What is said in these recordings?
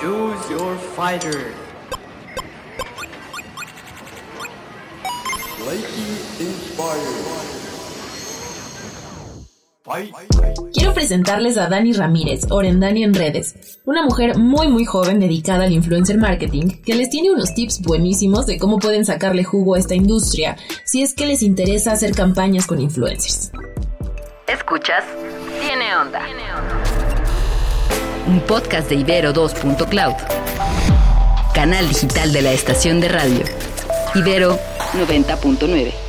Choose your fighter. Quiero presentarles a Dani Ramírez, Orendani en redes, una mujer muy muy joven dedicada al influencer marketing que les tiene unos tips buenísimos de cómo pueden sacarle jugo a esta industria si es que les interesa hacer campañas con influencers. Escuchas, tiene onda. Un podcast de Ibero 2.cloud, canal digital de la estación de radio. Ibero 90.9.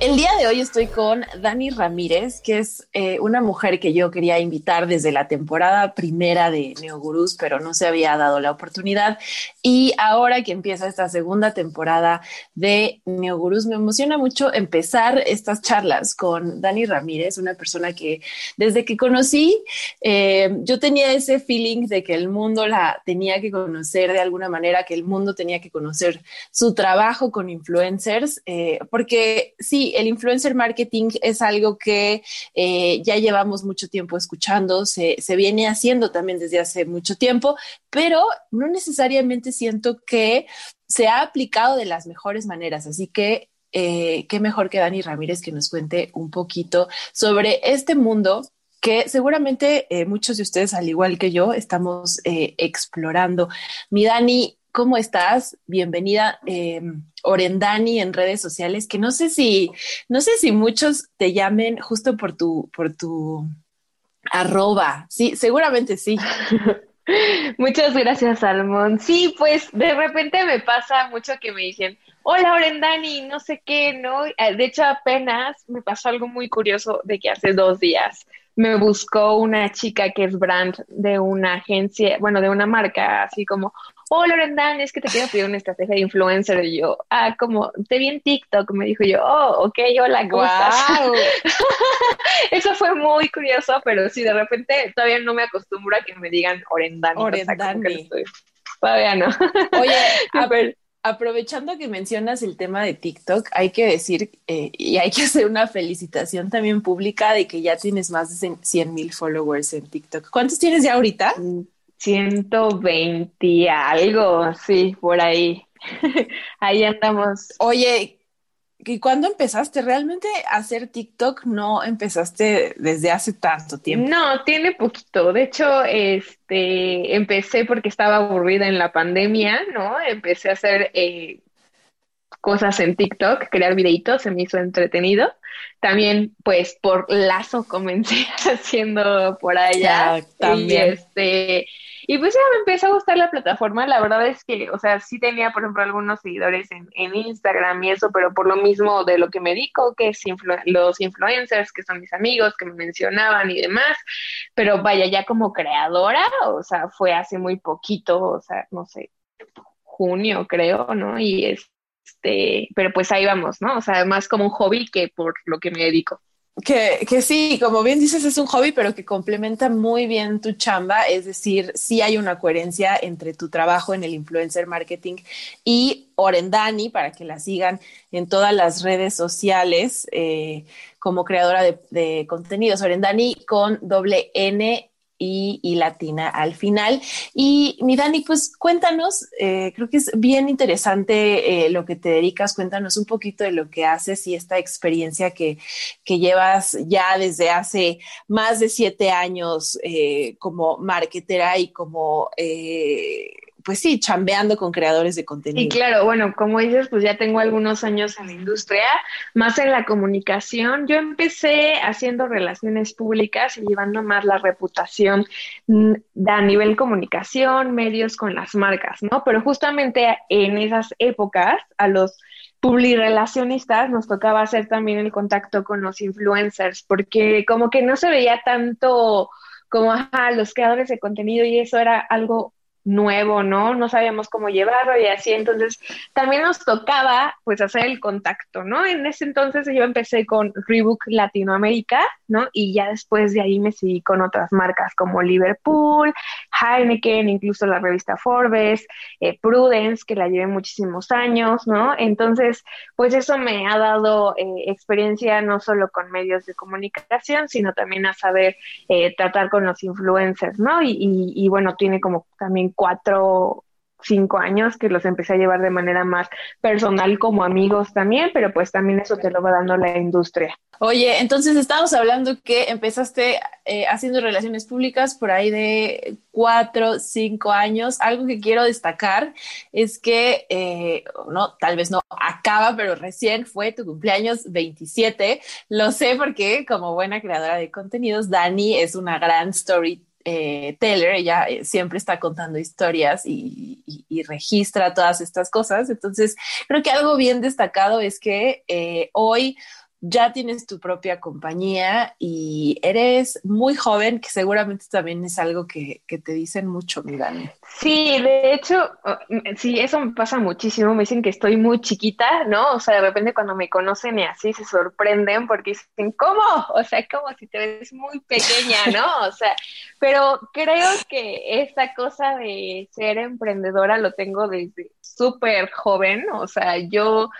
El día de hoy estoy con Dani Ramírez, que es eh, una mujer que yo quería invitar desde la temporada primera de Neogurús, pero no se había dado la oportunidad. Y ahora que empieza esta segunda temporada de Neogurús, me emociona mucho empezar estas charlas con Dani Ramírez, una persona que desde que conocí, eh, yo tenía ese feeling de que el mundo la tenía que conocer de alguna manera, que el mundo tenía que conocer su trabajo con influencers, eh, porque sí, el influencer marketing es algo que eh, ya llevamos mucho tiempo escuchando, se, viene haciendo también desde hace mucho tiempo, pero no necesariamente siento que se ha aplicado de las mejores maneras. Así que eh, qué mejor que Dani Ramírez que nos cuente un poquito sobre este mundo que seguramente eh, muchos de ustedes, al igual que yo, estamos explorando. Mi Dani, ¿cómo estás? Bienvenida. Orendani en redes sociales, que no sé si, no sé si muchos te llamen justo por tu, por tu arroba. Sí, seguramente sí. Muchas gracias, Salmón. Sí, pues de repente me pasa mucho que me dicen, hola Orendani, no sé qué, ¿no? Eh, de hecho, apenas me pasó algo muy curioso de que hace dos días me buscó una chica que es brand de una agencia, bueno, de una marca, así como, oh, Lorendan, es que te quiero pedir una estrategia de influencer. Y yo, ah, como, te vi en TikTok. Me dijo yo, oh, ok, hola, ¿cómo Eso fue muy curioso, pero sí, de repente todavía no me acostumbro a que me digan Orendani. Orendani. todavía no. Oye, a ver aprovechando que mencionas el tema de TikTok, hay que decir eh, y hay que hacer una felicitación también pública de que ya tienes más de 100 mil followers en TikTok. ¿Cuántos tienes ya ahorita? 120 y algo, sí, por ahí. ahí andamos. Oye, ¿Y cuándo empezaste? ¿Realmente a hacer TikTok no empezaste desde hace tanto tiempo? No, tiene poquito. De hecho, este, empecé porque estaba aburrida en la pandemia, ¿no? Empecé a hacer eh, cosas en TikTok, crear videitos, se me hizo entretenido. También, pues, por lazo comencé haciendo por allá. también. este, y pues ya me empezó a gustar la plataforma. La verdad es que, o sea, sí tenía, por ejemplo, algunos seguidores en, en Instagram y eso, pero por lo mismo de lo que me dedico, que es los influencers, que son mis amigos, que me mencionaban y demás. Pero vaya, ya como creadora, o sea, fue hace muy poquito, o sea, no sé, junio creo, ¿no? Y este, pero pues ahí vamos, ¿no? O sea, más como un hobby que por lo que me dedico. Que, que, sí, como bien dices, es un hobby, pero que complementa muy bien tu chamba. Es decir, sí hay una coherencia entre tu trabajo en el influencer marketing y Orendani, para que la sigan en todas las redes sociales eh, como creadora de, de contenidos. Orendani con doble N y, latina al final. Y mi Dani, pues cuéntanos, eh, creo que es bien interesante eh, lo que te dedicas, cuéntanos un poquito de lo que haces y esta experiencia que, que llevas ya desde hace más de siete años eh, como marketera y como pues sí, chambeando con creadores de contenido. Y claro, bueno, como dices, pues ya tengo algunos años en la industria, más en la comunicación. Yo empecé haciendo relaciones públicas y llevando más la reputación mm, a nivel comunicación, medios con las marcas, ¿no? Pero justamente en esas épocas, a los publirelacionistas nos tocaba hacer también el contacto con los influencers, porque como que no se veía tanto como, ajá, los creadores de contenido y eso era algo nuevo, ¿no? No sabíamos cómo llevarlo y así, entonces también nos tocaba pues hacer el contacto, ¿no? En ese entonces yo empecé con Reebok Latinoamérica, ¿no? Y ya después de ahí me seguí con otras marcas como Liverpool, Heineken, incluso la revista Forbes, eh, Prudence, que la llevé muchísimos años, ¿no? Entonces, pues eso me ha dado eh, experiencia no solo con medios de comunicación, sino también a saber eh, tratar con los influencers, ¿no? Y, y bueno, tiene como también cuatro cinco años que los empecé a llevar de manera más personal como amigos también, pero pues también eso te lo va dando la industria. Oye, entonces estamos hablando que empezaste eh, haciendo relaciones públicas por ahí de cuatro, cinco años. Algo que quiero destacar es que, eh, no, tal vez no acaba, pero recién fue tu cumpleaños 27. Lo sé porque como buena creadora de contenidos, Dani es una gran story eh, Taylor, ella eh, siempre está contando historias y, registra todas estas cosas. Entonces, creo que algo bien destacado es que eh, hoy ya tienes tu propia compañía y eres muy joven, que seguramente también es algo que, te dicen mucho, mi Dani. Sí, de hecho, sí, eso me pasa muchísimo. Me dicen que estoy muy chiquita, ¿no? O sea, de repente cuando me conocen y así se sorprenden porque dicen, ¿cómo? O sea, como si te ves muy pequeña, ¿no? O sea, pero creo que esta cosa de ser emprendedora lo tengo desde súper joven. O sea, yo,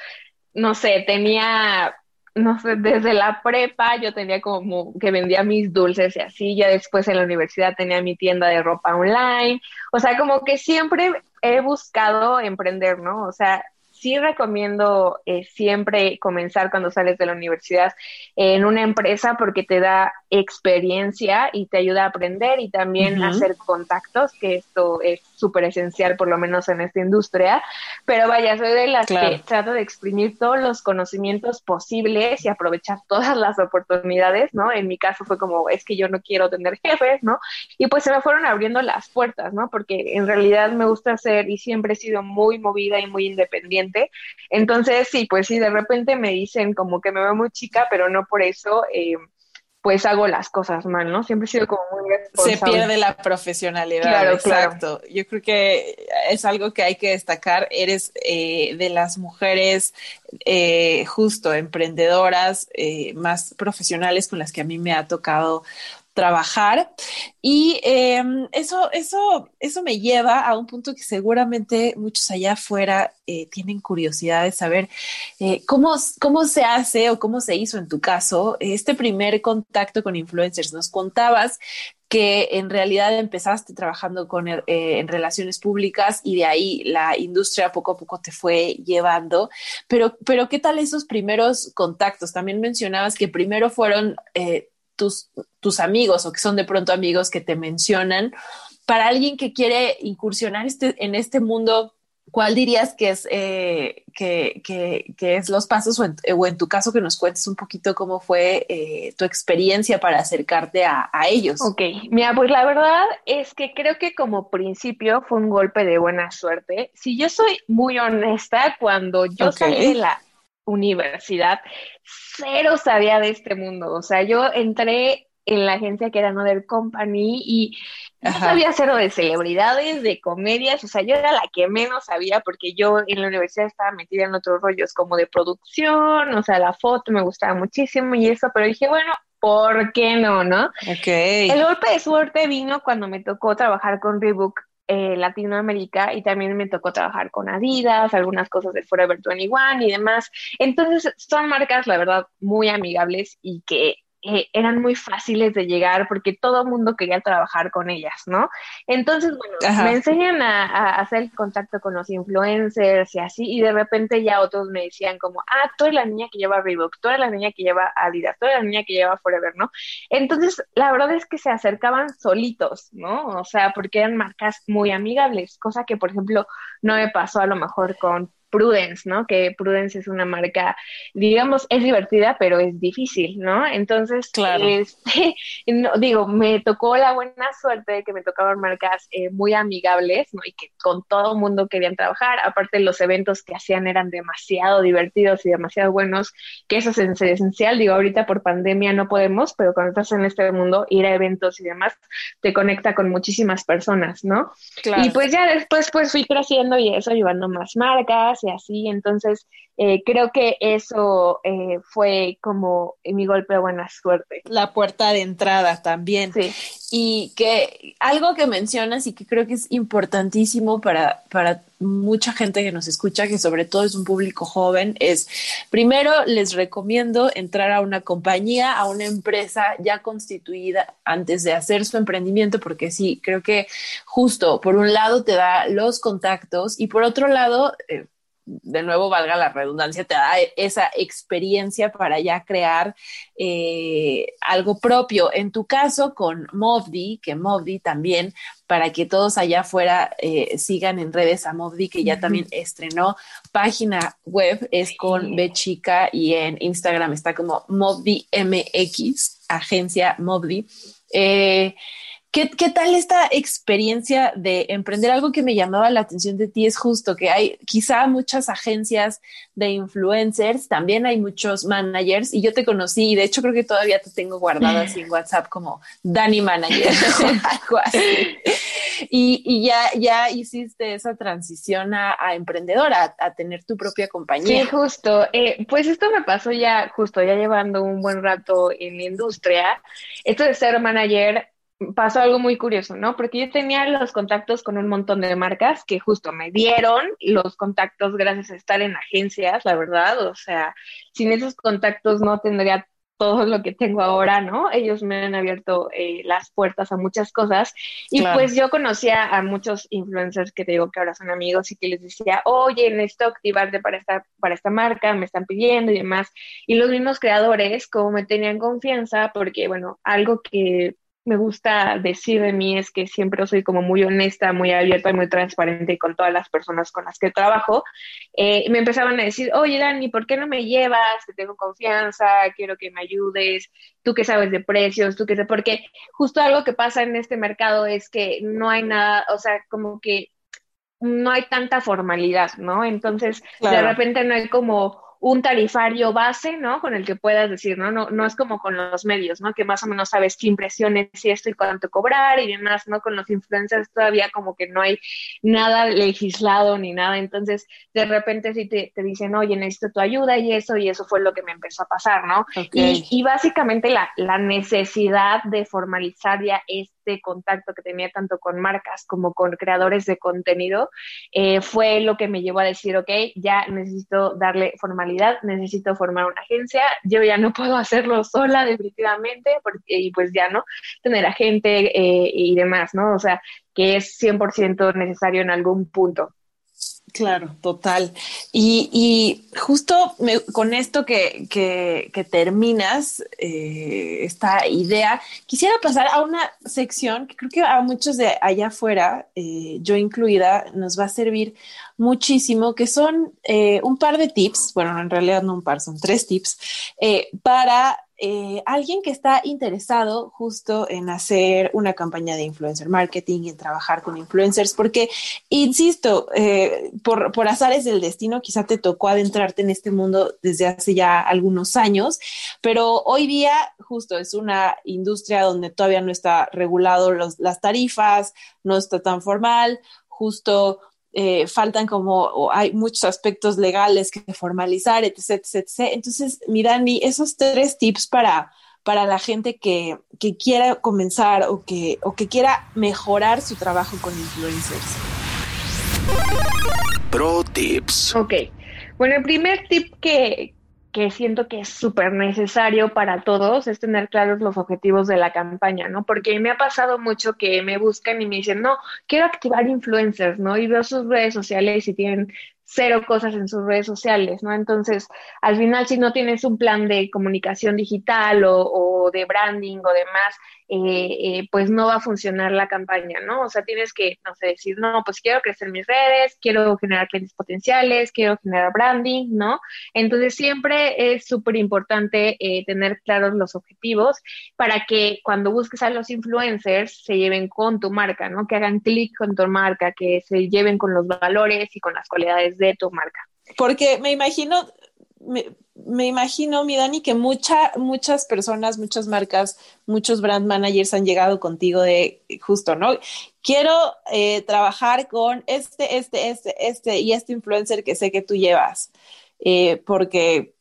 no sé, tenía no sé, desde la prepa yo tenía como que vendía mis dulces y así, ya después en la universidad tenía mi tienda de ropa online, o sea, como que siempre he buscado emprender, ¿no? O sea, sí recomiendo eh, siempre comenzar cuando sales de la universidad en una empresa porque te da experiencia y te ayuda a aprender y también hacer contactos, que esto es súper esencial por lo menos en esta industria. Pero vaya, soy de las que trato de exprimir todos los conocimientos posibles y aprovechar todas las oportunidades, ¿no? En mi caso fue como, es que yo no quiero tener jefes, ¿no? Y pues se me fueron abriendo las puertas, ¿no? Porque en realidad me gusta ser y siempre he sido muy movida y muy independiente. Entonces, sí, pues sí, de repente me dicen como que me veo muy chica, pero no por eso. Eh, pues hago las cosas mal, ¿no? Siempre he sido como muy responsable. Se pierde la profesionalidad. Claro, exacto. Yo creo que es algo que hay que destacar. Eres eh, de las mujeres eh, justo emprendedoras eh, más profesionales con las que a mí me ha tocado trabajar. Y em, eso, eso, eso me lleva a un punto que seguramente muchos allá afuera eh, tienen curiosidad de saber eh, cómo, cómo se hace o cómo se hizo en tu caso este primer contacto con influencers. Nos contabas que en realidad empezaste trabajando con, eh, en relaciones públicas y de ahí la industria poco a poco te fue llevando. Pero, pero ¿qué tal esos primeros contactos? También mencionabas que primero fueron tus, tus amigos o que son de pronto amigos que te mencionan. Para alguien que quiere incursionar este, en este mundo, ¿cuál dirías que es, eh, que, que, es los pasos o en, tu caso que nos cuentes un poquito cómo fue eh, tu experiencia para acercarte a, ellos? Ok, mira, pues la verdad es que creo que como principio fue un golpe de buena suerte. Si yo soy muy honesta, cuando yo salí de la universidad, cero sabía de este mundo. O sea, yo entré en la agencia que era Another Company y no sabía cero de celebridades, de comedias, o sea, yo era la que menos sabía porque yo en la universidad estaba metida en otros rollos como de producción, o sea, la foto me gustaba muchísimo y eso, pero dije, bueno, ¿por qué no, no? El golpe de suerte vino cuando me tocó trabajar con Reebok eh, Latinoamérica y también me tocó trabajar con Adidas, algunas cosas de Forever 21 y demás. Entonces son marcas, la verdad, muy amigables y que eh, eran muy fáciles de llegar porque todo el mundo quería trabajar con ellas, ¿no? Entonces, bueno, me enseñan a, hacer el contacto con los influencers y así, y de repente ya otros me decían como, ah, tú eres la niña que lleva Reebok, tú eres la niña que lleva Adidas, tú eres la niña que lleva Forever, ¿no? Entonces, la verdad es que se acercaban solitos, ¿no? O sea, porque eran marcas muy amigables, cosa que, por ejemplo, no me pasó a lo mejor con Prudence, ¿no? Que Prudence es una marca, digamos, es divertida, pero es difícil, ¿no? Entonces, claro. este, digo, me tocó la buena suerte de que me tocaban marcas eh, muy amigables, ¿no? Y que con todo el mundo querían trabajar. Aparte, los eventos que hacían eran demasiado divertidos y demasiado buenos, que eso es esencial. Digo, ahorita por pandemia no podemos, pero cuando estás en este mundo, ir a eventos y demás, te conecta con muchísimas personas, ¿no? Claro. Y pues ya después, pues fui creciendo y eso, llevando más marcas y así. Entonces, eh, creo que eso eh, fue como mi golpe de buena suerte. La puerta de entrada también. Sí. Y que algo que mencionas y que creo que es importantísimo para, para mucha gente que nos escucha, que sobre todo es un público joven, es primero les recomiendo entrar a una compañía, a una empresa ya constituida antes de hacer su emprendimiento, porque sí, creo que justo por un lado te da los contactos y por otro lado... Eh, de nuevo, valga la redundancia, te da esa experiencia para ya crear eh, algo propio. En tu caso, con Movdi, que Movdi también, para que todos allá afuera eh, sigan en redes a Movdi, que ya también estrenó página web, es con B chica y en Instagram está como Movdi MX, agencia Movdi. Eh, ¿Qué, tal esta experiencia de emprender? Algo que me llamaba la atención de ti es justo que hay quizá muchas agencias de influencers, también hay muchos managers y yo te conocí y de hecho creo que todavía te tengo guardada así en WhatsApp como Dani Manager algo así. Y, ya, ya hiciste esa transición a, emprendedora, a, tener tu propia compañía. Sí, justo. Eh, pues esto me pasó ya justo, ya llevando un buen rato en la industria. Esto de ser manager pasó algo muy curioso, ¿no? Porque yo tenía los contactos con un montón de marcas que justo me dieron los contactos gracias a estar en agencias, la verdad. O sea, sin esos contactos no tendría todo lo que tengo ahora, ¿no? Ellos me han abierto eh, las puertas a muchas cosas y pues yo conocía a muchos influencers que te digo que ahora son amigos y que les decía, oye, necesito activarte para esta, para esta marca, me están pidiendo y demás. Y los mismos creadores, como me tenían confianza, porque bueno, algo que me gusta decir de mí es que siempre soy como muy honesta, muy abierta y muy transparente con todas las personas con las que trabajo. Eh, me empezaban a decir, oye Dani, ¿por qué no me llevas? Te tengo confianza, quiero que me ayudes, tú que sabes de precios, tú que sé, porque justo algo que pasa en este mercado es que no hay nada, o sea, como que no hay tanta formalidad, ¿no? Entonces, de repente no hay como un tarifario base, ¿no? Con el que puedas decir, ¿no? No, no es como con los medios, ¿no? Que más o menos sabes qué impresiones y esto y cuánto cobrar y demás, ¿no? Con los influencers todavía como que no hay nada legislado ni nada. Entonces, de repente sí te, te dicen, oye, necesito tu ayuda y eso, y eso fue lo que me empezó a pasar, ¿no? Y, y, básicamente la, la necesidad de formalizar ya es contacto que tenía tanto con marcas como con creadores de contenido, eh, fue lo que me llevó a decir, ok, ya necesito darle formalidad, necesito formar una agencia, yo ya no puedo hacerlo sola definitivamente, porque, y pues ya no, tener a gente eh, y demás, ¿no? O sea, que es 100% necesario en algún punto. Claro, total. Y, justo con esto que, terminas, eh, esta idea, quisiera pasar a una sección que creo que a muchos de allá afuera, eh, yo incluida, nos va a servir muchísimo, que son eh, un par de tips, bueno, en realidad no un par, son tres tips, para eh, alguien que está interesado justo en hacer una campaña de influencer marketing en trabajar con influencers, porque, insisto, eh, por, por azares del destino, quizá te tocó adentrarte en este mundo desde hace ya algunos años, pero hoy día justo es una industria donde todavía no está regulado los, las tarifas, no está tan formal, justo eh, faltan como, hay muchos aspectos legales que formalizar, etc, etc, etc. Entonces, mi Dani, esos tres tips para, para la gente que, que quiera comenzar o que, o que quiera mejorar su trabajo con influencers. Pro tips. Ok. Bueno, el primer tip que, que siento que es súper necesario para todos es tener claros los objetivos de la campaña, ¿no? Porque me ha pasado mucho que me buscan y me dicen, no, quiero activar influencers, ¿no? Y veo sus redes sociales y tienen cero cosas en sus redes sociales, ¿no? Entonces, al final, si no tienes un plan de comunicación digital o, o de branding o demás, eh, eh, pues no va a funcionar la campaña, ¿no? O sea, tienes que, no sé, decir, no, pues quiero crecer mis redes, quiero generar clientes potenciales, quiero generar branding, ¿no? Entonces, siempre es súper importante eh, tener claros los objetivos para que cuando busques a los influencers se lleven con tu marca, ¿no? Que hagan clic con tu marca, que se lleven con los valores y con las cualidades de tu marca. Porque me imagino, me, imagino, mi Dani, que mucha, muchas personas, muchas marcas, muchos brand managers han llegado contigo de justo, ¿no? Quiero eh, trabajar con este, este, este, este y este influencer que sé que tú llevas. eh, porque,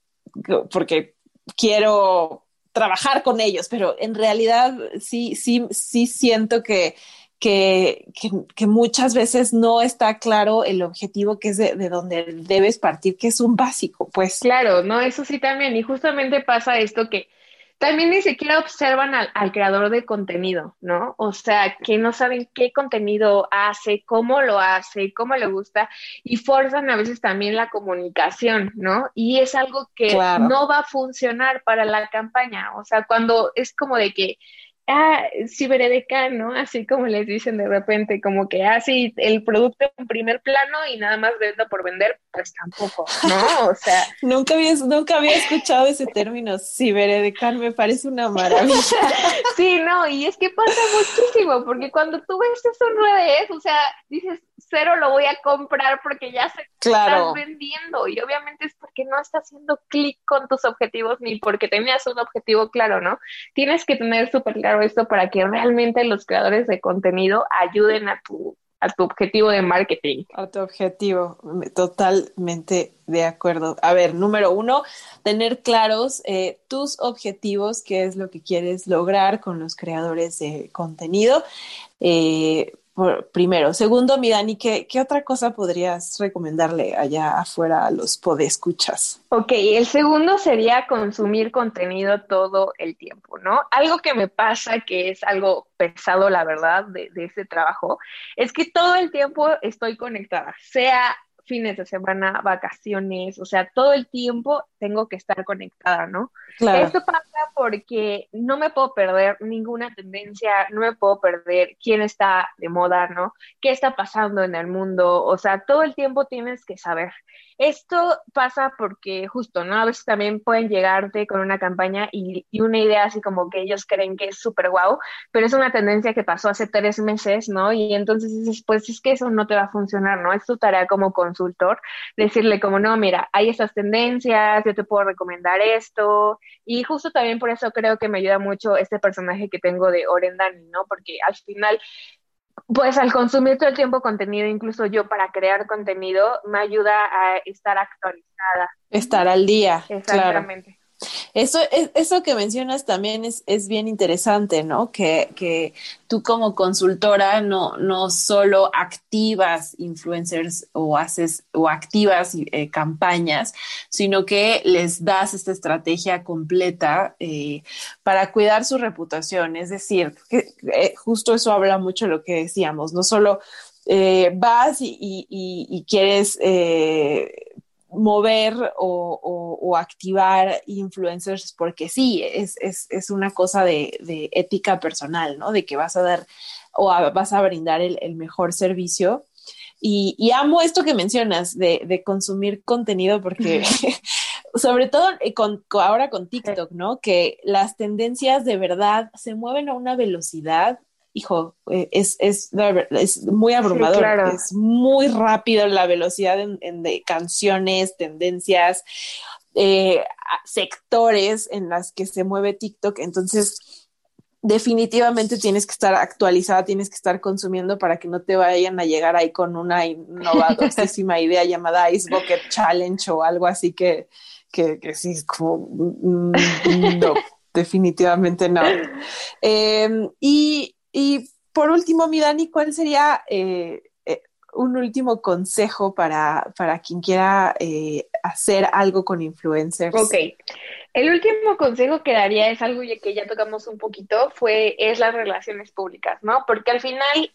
porque quiero trabajar con ellos, pero en realidad sí, sí, sí siento que, que, que, muchas veces no está claro el objetivo que es de, de, donde debes partir, que es un básico, pues. Claro, no, eso sí también. Y justamente pasa esto que también ni siquiera observan al, creador de contenido, ¿no? O sea, que no saben qué contenido hace, cómo lo hace, cómo le gusta y forzan a veces también la comunicación, ¿no? Y es algo que no va a funcionar para la campaña. O sea, cuando es como de que ah, ciberedecán, ¿no? Así como les dicen de repente, como que, así ah, el producto en primer plano y nada más vendo por vender, pues tampoco, ¿no? O sea. nunca, había, nunca había escuchado ese término, ciberedecán, me parece una maravilla. sí, no, y es que pasa muchísimo, porque cuando tú ves eso en redes, o sea, dices, cero lo voy a comprar porque ya se claro. estás vendiendo y obviamente es porque no estás haciendo clic con tus objetivos ni porque tenías un objetivo claro, ¿no? Tienes que tener súper claro esto para que realmente los creadores de contenido ayuden a tu a tu objetivo de marketing. A tu objetivo, totalmente de acuerdo. A ver, número uno, tener claros eh, tus objetivos, qué es lo que quieres lograr con los creadores de contenido. Eh, primero. Segundo, mi Dani, ¿qué, ¿qué, otra cosa podrías recomendarle allá afuera a los podescuchas? Ok, el segundo sería consumir contenido todo el tiempo, ¿no? Algo que me pasa, que es algo pesado, la verdad, de, de ese trabajo, es que todo el tiempo estoy conectada, sea fines de semana, vacaciones, o sea, todo el tiempo tengo que estar conectada, ¿no? Claro. Esto pasa porque no me puedo perder ninguna tendencia, no me puedo perder quién está de moda, ¿no? ¿Qué está pasando en el mundo? O sea, todo el tiempo tienes que saber. Esto pasa porque justo, ¿no? A veces también pueden llegarte con una campaña y, una idea así como que ellos creen que es súper guau, pero es una tendencia que pasó hace tres meses, ¿no? Y entonces dices, pues es que eso no te va a funcionar, ¿no? Es tu tarea como consultor decirle como, no, mira, hay estas tendencias, yo te puedo recomendar esto. Y justo también por eso creo que me ayuda mucho este personaje que tengo de Orendani, ¿no? Porque al final pues al consumir todo el tiempo contenido, incluso yo para crear contenido, me ayuda a estar actualizada. Estar al día. Exactamente. Eso, eso que mencionas también es, es bien interesante, ¿no? Que, que, tú como consultora no, no solo activas influencers o haces o activas eh, campañas, sino que les das esta estrategia completa eh, para cuidar su reputación. Es decir, eh, justo eso habla mucho de lo que decíamos, no solo vas y, y quieres mover o, activar influencers porque sí, es, una cosa de, ética personal, ¿no? De que vas a dar o vas a brindar el, mejor servicio. Y, amo esto que mencionas de, consumir contenido porque, sobre todo eh, con, ahora con TikTok, ¿no? Que las tendencias de verdad se mueven a una velocidad hijo, eh, es, es, es, muy abrumador, es muy rápido la velocidad en, de canciones, tendencias, eh, sectores en las que se mueve TikTok. Entonces, definitivamente tienes que estar actualizada, tienes que estar consumiendo para que no te vayan a llegar ahí con una innovadosísima idea llamada Ice Bucket Challenge o algo así que, que, que sí es como, mm, mm, no, definitivamente no. Em, y y por último, mi Dani, ¿cuál sería eh, un último consejo para, para quien quiera eh, hacer algo con influencers? Ok. El último consejo que daría es algo que ya tocamos un poquito, fue, es las relaciones públicas, ¿no? Porque al final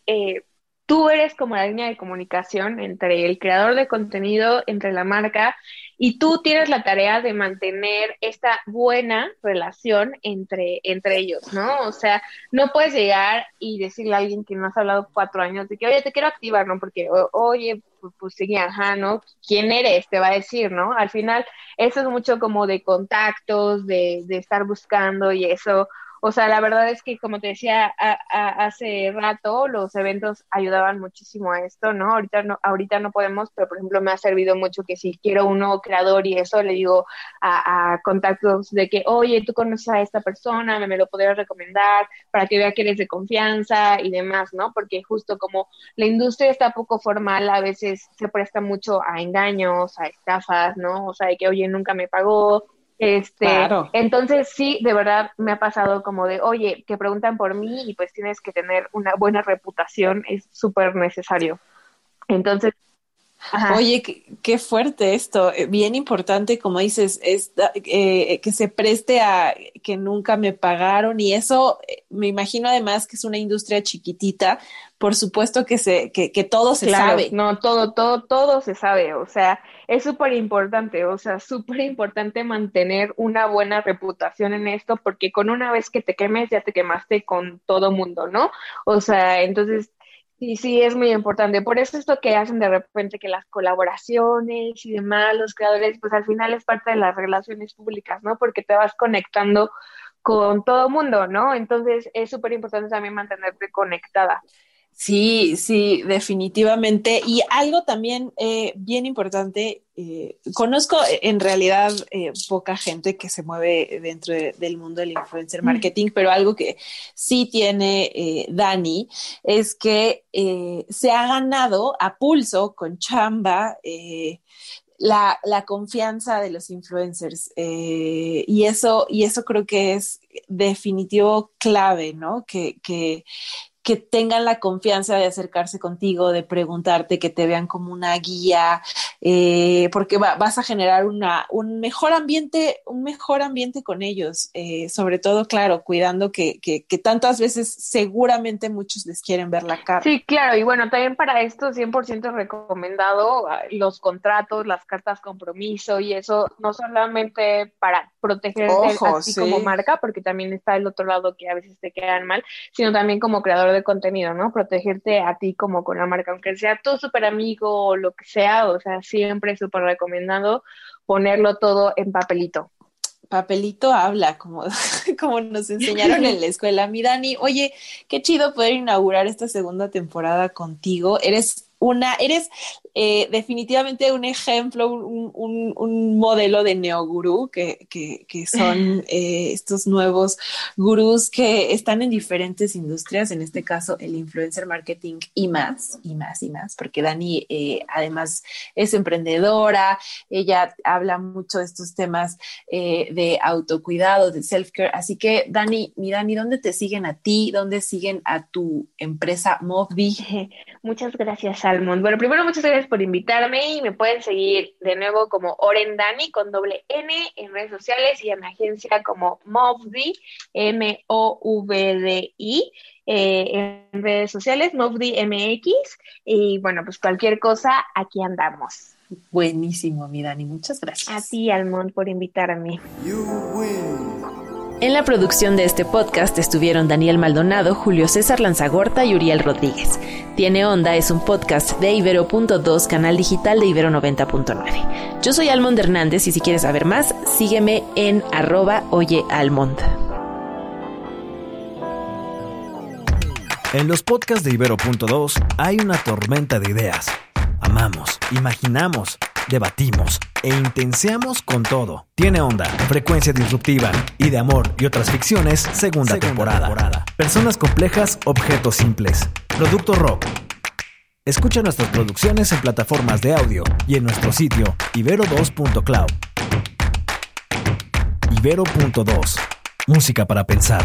tú eres como la línea de comunicación entre el creador de contenido, entre la marca y tú tienes la tarea de mantener esta buena relación entre, entre ellos, ¿no? O sea, no puedes llegar y decirle a alguien que no has hablado cuatro años de que, oye, te quiero activar, ¿no? Porque, oye, pues, pues sí, ajá, ¿no? ¿Quién eres? Te va a decir, ¿no? Al final, eso es mucho como de contactos, de, de estar buscando y eso O sea, la verdad es que, como te decía hace rato, los eventos ayudaban muchísimo a esto, ¿no? Ahorita no, ahorita no podemos, pero por ejemplo me ha servido mucho que si quiero un nuevo creador y eso, le digo a, contactos de que, oye, tú conoces a esta persona, me, me lo podrías recomendar para que vea que eres de confianza y demás, ¿no? Porque justo como la industria está poco formal, a veces se presta mucho a engaños, a estafas, ¿no? O sea, de que, oye, nunca me pagó, este, entonces sí, de verdad me ha pasado como de, oye, que preguntan por mí y pues tienes que tener una buena reputación, es súper necesario. Entonces, Oye, qué, fuerte esto, eh, bien importante, como dices, es eh, que se preste a que nunca me pagaron y eso eh, me imagino además que es una industria chiquitita, por supuesto que se, que, que todo se sabe. No, todo, todo, todo se sabe, o sea, es súper importante, o sea, súper importante mantener una buena reputación en esto, porque con una vez que te quemes, ya te quemaste con todo mundo, ¿no? O sea, entonces Sí, sí, es muy importante. Por eso esto que hacen de repente que las colaboraciones y demás, los creadores, pues al final es parte de las relaciones públicas, ¿no? Porque te vas conectando con todo mundo, ¿no? Entonces es súper importante también mantenerte conectada. Sí, sí, definitivamente. Y algo también eh, bien importante, eh, conozco en realidad eh, poca gente que se mueve dentro del mundo del influencer marketing, pero algo que sí tiene Dani es que se ha ganado a pulso con chamba. La, la, confianza de los influencers y eso y eso creo que es definitivo clave, ¿no? Que, que, que tengan la confianza de acercarse contigo, de preguntarte, que te vean como una guía, eh, porque vas a generar una, un mejor ambiente, un mejor ambiente con ellos, eh, sobre todo, claro, cuidando que, que, que, tantas veces seguramente muchos les quieren ver la cara. Sí, claro, y bueno, también para esto 100% recomendado ah, los contratos, las cartas compromiso y eso, no solamente para protegerte así como marca, porque también está el otro lado que a veces te quedan mal, sino también como creador de contenido, ¿no? Protegerte a ti como con la marca, aunque sea tu súper amigo o lo que sea, o sea, siempre súper recomendado ponerlo todo en papelito. Papelito habla, como, como nos enseñaron en la escuela. Mi Dani, oye, qué chido poder inaugurar esta segunda temporada contigo. Eres una, eres eh, definitivamente un ejemplo, un, modelo de neogurú, que, que, son eh, estos nuevos gurús que están en diferentes industrias, en este caso el influencer marketing y más, y más, y más, porque Dani eh, además es emprendedora, ella habla mucho de estos temas de autocuidado, de self-care, así que Dani, mi Dani, ¿dónde te siguen a ti? ¿Dónde siguen a tu empresa Movbi? Muchas gracias, Almond. Bueno, primero muchas gracias por invitarme y me pueden seguir de nuevo como Orendani con doble N en redes sociales y en la agencia como Movdi, M-O-V-D-I. Eh, en redes sociales, Movdi MX, y bueno, pues cualquier cosa, aquí andamos. Buenísimo, mi Dani, muchas gracias. A ti, Almond, por invitarme. En la producción de este podcast estuvieron Daniel Maldonado, Julio César Lanzagorta y Uriel Rodríguez. Tiene Onda es un podcast de Ibero.2, canal digital de Ibero 90.9. Yo soy Almond Hernández y si quieres saber más, sígueme en arroba oyealmond. En los podcasts de Ibero.2 hay una tormenta de ideas. Amamos, imaginamos debatimos e intenseamos con todo. Tiene onda, frecuencia disruptiva y de amor y otras ficciones, segunda, temporada. Personas complejas, objetos simples. Producto rock. Escucha nuestras producciones en plataformas de audio y en nuestro sitio ibero2.cloud. Ibero.2. Música para pensar.